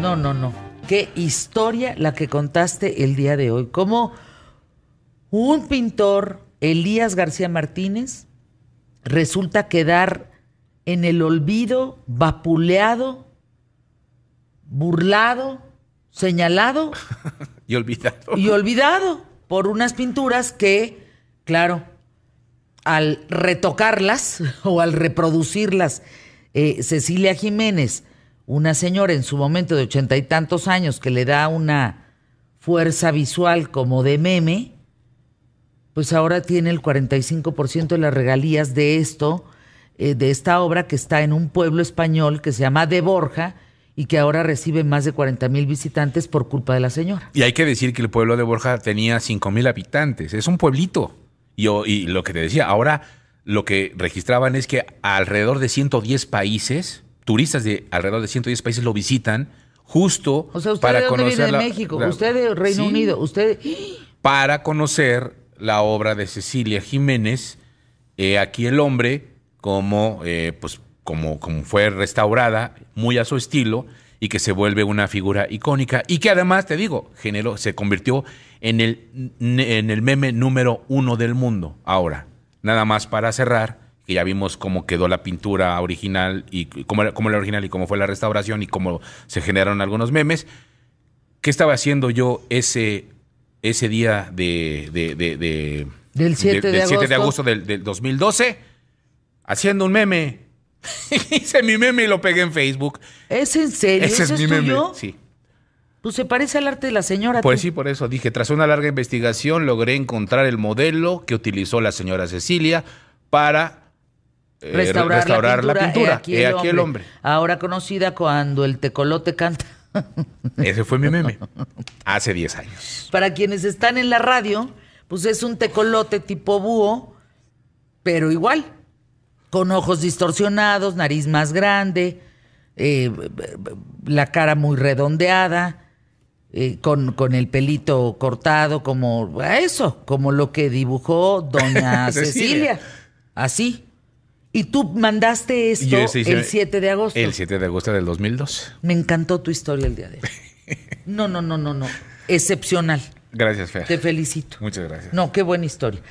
No, no, no. Qué historia la que contaste el día de hoy. Cómo un pintor, Elías García Martínez, resulta quedar en el olvido, vapuleado, burlado, señalado Y olvidado. y olvidado por unas pinturas que, claro, al retocarlas o al reproducirlas, eh, Cecilia Jiménez, una señora en su momento de ochenta y tantos años que le da una fuerza visual como de meme, pues ahora tiene el 45% de las regalías de esto, eh, de esta obra que está en un pueblo español que se llama De Borja y que ahora recibe más de 40 mil visitantes por culpa de la señora. Y hay que decir que el pueblo de Borja tenía 5 mil habitantes. Es un pueblito. Y, lo que te decía, ahora lo que registraban es que alrededor de 110 países, turistas de alrededor de 110 países lo visitan justo O sea, ¿usted para de dónde conocer viene de México? la- ¿Usted de Reino Sí, Unido? ¿Usted...? Para conocer la obra de Cecilia Jiménez, eh, aquí el hombre, como, eh, pues, como, como fue restaurada, muy a su estilo, y que se vuelve una figura icónica, y que además, te digo, generó, se convirtió en el, en el meme número uno del mundo ahora. Nada más para cerrar, que ya vimos cómo quedó la pintura original, y cómo, era- cómo era original, y cómo fue la restauración, y cómo se generaron algunos memes. ¿Qué estaba haciendo yo ese, ese día de, de- de- de- Del 7 de del 7 de agosto. del, del 2012? Haciendo un meme. Hice mi meme y lo pegué en Facebook. ¿Es en serio? Ese es ¿Eso mi meme. tuyo? Sí. Pues se parece al arte de la señora. Pues tú. sí, por eso dije, tras una larga investigación logré encontrar el modelo que utilizó la señora Cecilia para eh, Restaurar, restaurar la pintura. He He aquí, el, aquí el hombre. Ahora conocida cuando el tecolote canta. Ese fue mi meme. Hace 10 años. Para quienes están en la radio, pues es un tecolote tipo búho, pero igual, con ojos distorsionados, nariz más grande, eh, la cara muy redondeada, eh, con, con el pelito cortado, como a eso, como lo que dibujó doña. Cecilia. Así. Y tú mandaste esto Yo el 7 de agosto. El 7 de agosto del 2002. Me encantó tu historia el día de hoy. No, no, no, no, no. Excepcional. Gracias, Fer. Te felicito. Muchas gracias. No, qué buena historia.